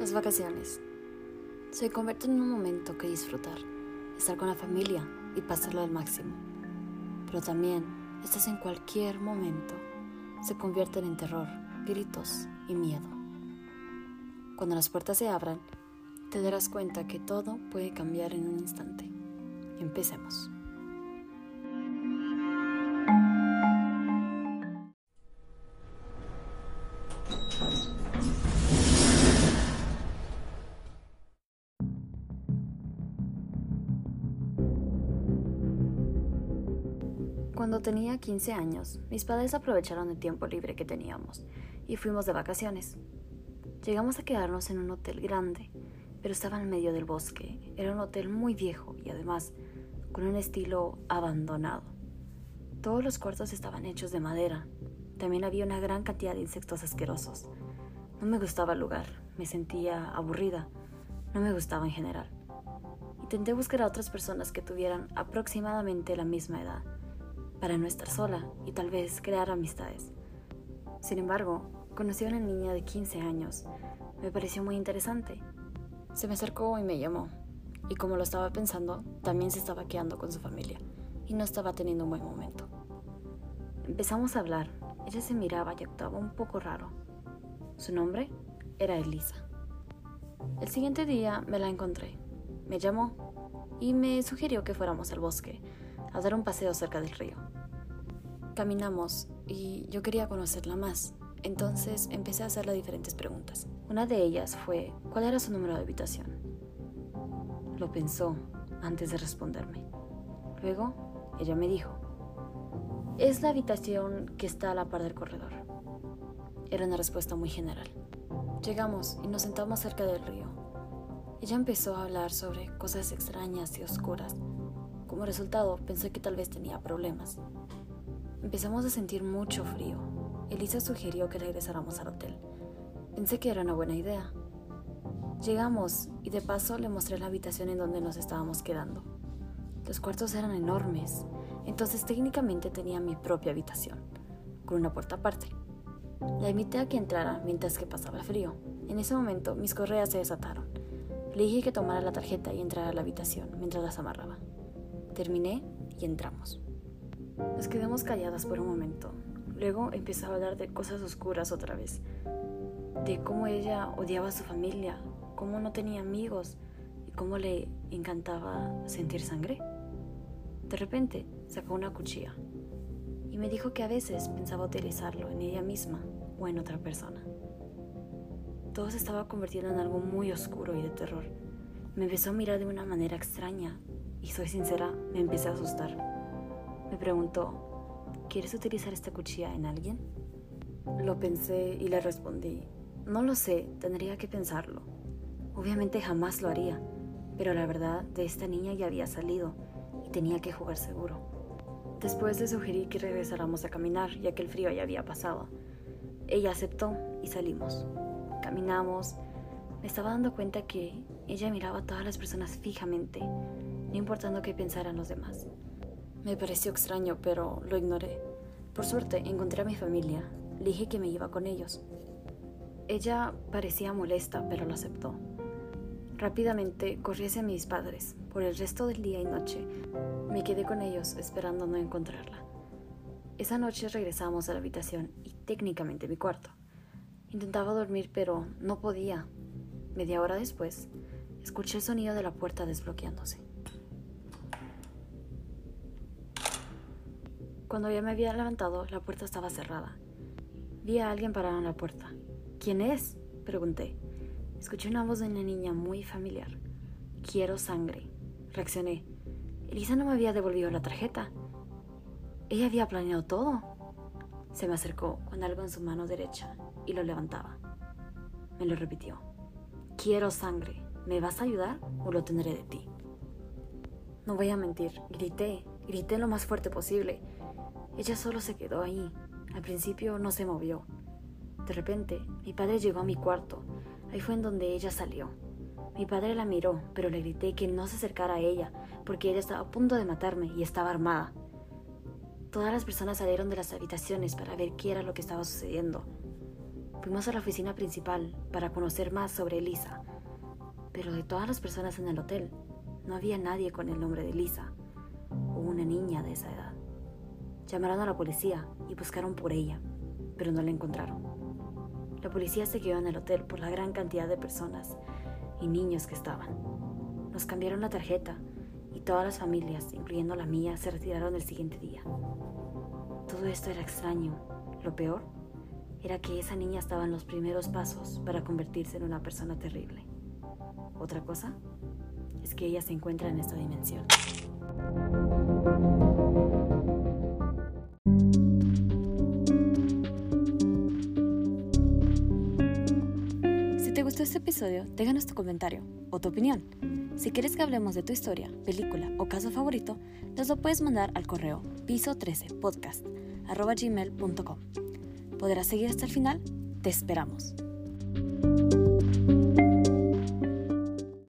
Las vacaciones se convierten en un momento que disfrutar, estar con la familia y pasarlo al máximo. Pero también, estás en cualquier momento, se convierten en terror, gritos y miedo. Cuando las puertas se abran, te darás cuenta que todo puede cambiar en un instante. Empecemos. Cuando tenía 15 años, mis padres aprovecharon el tiempo libre que teníamos y fuimos de vacaciones. Llegamos a quedarnos en un hotel grande, pero estaba en medio del bosque. Era un hotel muy viejo y además con un estilo abandonado. Todos los cuartos estaban hechos de madera. También había una gran cantidad de insectos asquerosos. No me gustaba el lugar, me sentía aburrida, no me gustaba en general. Intenté buscar a otras personas que tuvieran aproximadamente la misma edad para no estar sola y tal vez crear amistades. Sin embargo, conocí a una niña de 15 años. Me pareció muy interesante. Se me acercó y me llamó. Y como lo estaba pensando, también se estaba quedando con su familia y no estaba teniendo un buen momento. Empezamos a hablar. Ella se miraba y actuaba un poco raro. Su nombre era Elisa. El siguiente día me la encontré. Me llamó y me sugirió que fuéramos al bosque a dar un paseo cerca del río. Caminamos y yo quería conocerla más, entonces empecé a hacerle diferentes preguntas. Una de ellas fue, ¿cuál era su número de habitación? Lo pensó antes de responderme. Luego, ella me dijo, es la habitación que está a la par del corredor. Era una respuesta muy general. Llegamos y nos sentamos cerca del río. Ella empezó a hablar sobre cosas extrañas y oscuras como resultado, pensé que tal vez tenía problemas. Empezamos a sentir mucho frío. Elisa sugirió que regresáramos al hotel. Pensé que era una buena idea. Llegamos y de paso le mostré la habitación en donde nos estábamos quedando. Los cuartos eran enormes, entonces técnicamente tenía mi propia habitación, con una puerta aparte. La invité a que entrara mientras que pasaba el frío. En ese momento mis correas se desataron. Le dije que tomara la tarjeta y entrara a la habitación mientras las amarraba. Terminé y entramos. Nos quedamos calladas por un momento. Luego empezó a hablar de cosas oscuras otra vez. De cómo ella odiaba a su familia, cómo no tenía amigos y cómo le encantaba sentir sangre. De repente sacó una cuchilla y me dijo que a veces pensaba utilizarlo en ella misma o en otra persona. Todo se estaba convirtiendo en algo muy oscuro y de terror. Me empezó a mirar de una manera extraña y soy sincera, me empecé a asustar. Me preguntó, ¿quieres utilizar esta cuchilla en alguien? Lo pensé y le respondí, no lo sé, tendría que pensarlo. Obviamente jamás lo haría, pero la verdad de esta niña ya había salido y tenía que jugar seguro. Después le sugerí que regresáramos a caminar, ya que el frío ya había pasado. Ella aceptó y salimos. Caminamos. Me estaba dando cuenta que ella miraba a todas las personas fijamente, no importando qué pensaran los demás. Me pareció extraño, pero lo ignoré. Por suerte, encontré a mi familia. Le dije que me iba con ellos. Ella parecía molesta, pero lo aceptó. Rápidamente corrí hacia mis padres. Por el resto del día y noche me quedé con ellos esperando no encontrarla. Esa noche regresamos a la habitación y técnicamente mi cuarto. Intentaba dormir, pero no podía. Media hora después, escuché el sonido de la puerta desbloqueándose. Cuando ya me había levantado, la puerta estaba cerrada. Vi a alguien parado en la puerta. ¿Quién es? pregunté. Escuché una voz de una niña muy familiar. Quiero sangre. Reaccioné. Elisa no me había devolvido la tarjeta. Ella había planeado todo. Se me acercó con algo en su mano derecha y lo levantaba. Me lo repitió. Quiero sangre. ¿Me vas a ayudar o lo tendré de ti? No voy a mentir. Grité. Grité lo más fuerte posible. Ella solo se quedó ahí. Al principio no se movió. De repente, mi padre llegó a mi cuarto. Ahí fue en donde ella salió. Mi padre la miró, pero le grité que no se acercara a ella, porque ella estaba a punto de matarme y estaba armada. Todas las personas salieron de las habitaciones para ver qué era lo que estaba sucediendo. Fuimos a la oficina principal para conocer más sobre Elisa, pero de todas las personas en el hotel, no había nadie con el nombre de Elisa o una niña de esa edad. Llamaron a la policía y buscaron por ella, pero no la encontraron. La policía se quedó en el hotel por la gran cantidad de personas y niños que estaban. Nos cambiaron la tarjeta y todas las familias, incluyendo la mía, se retiraron el siguiente día. Todo esto era extraño. Lo peor era que esa niña estaba en los primeros pasos para convertirse en una persona terrible. Otra cosa es que ella se encuentra en esta dimensión. Gustó este episodio, déjanos tu comentario o tu opinión. Si quieres que hablemos de tu historia, película o caso favorito, nos lo puedes mandar al correo piso13podcast.gmail.com. ¿Podrás seguir hasta el final? Te esperamos.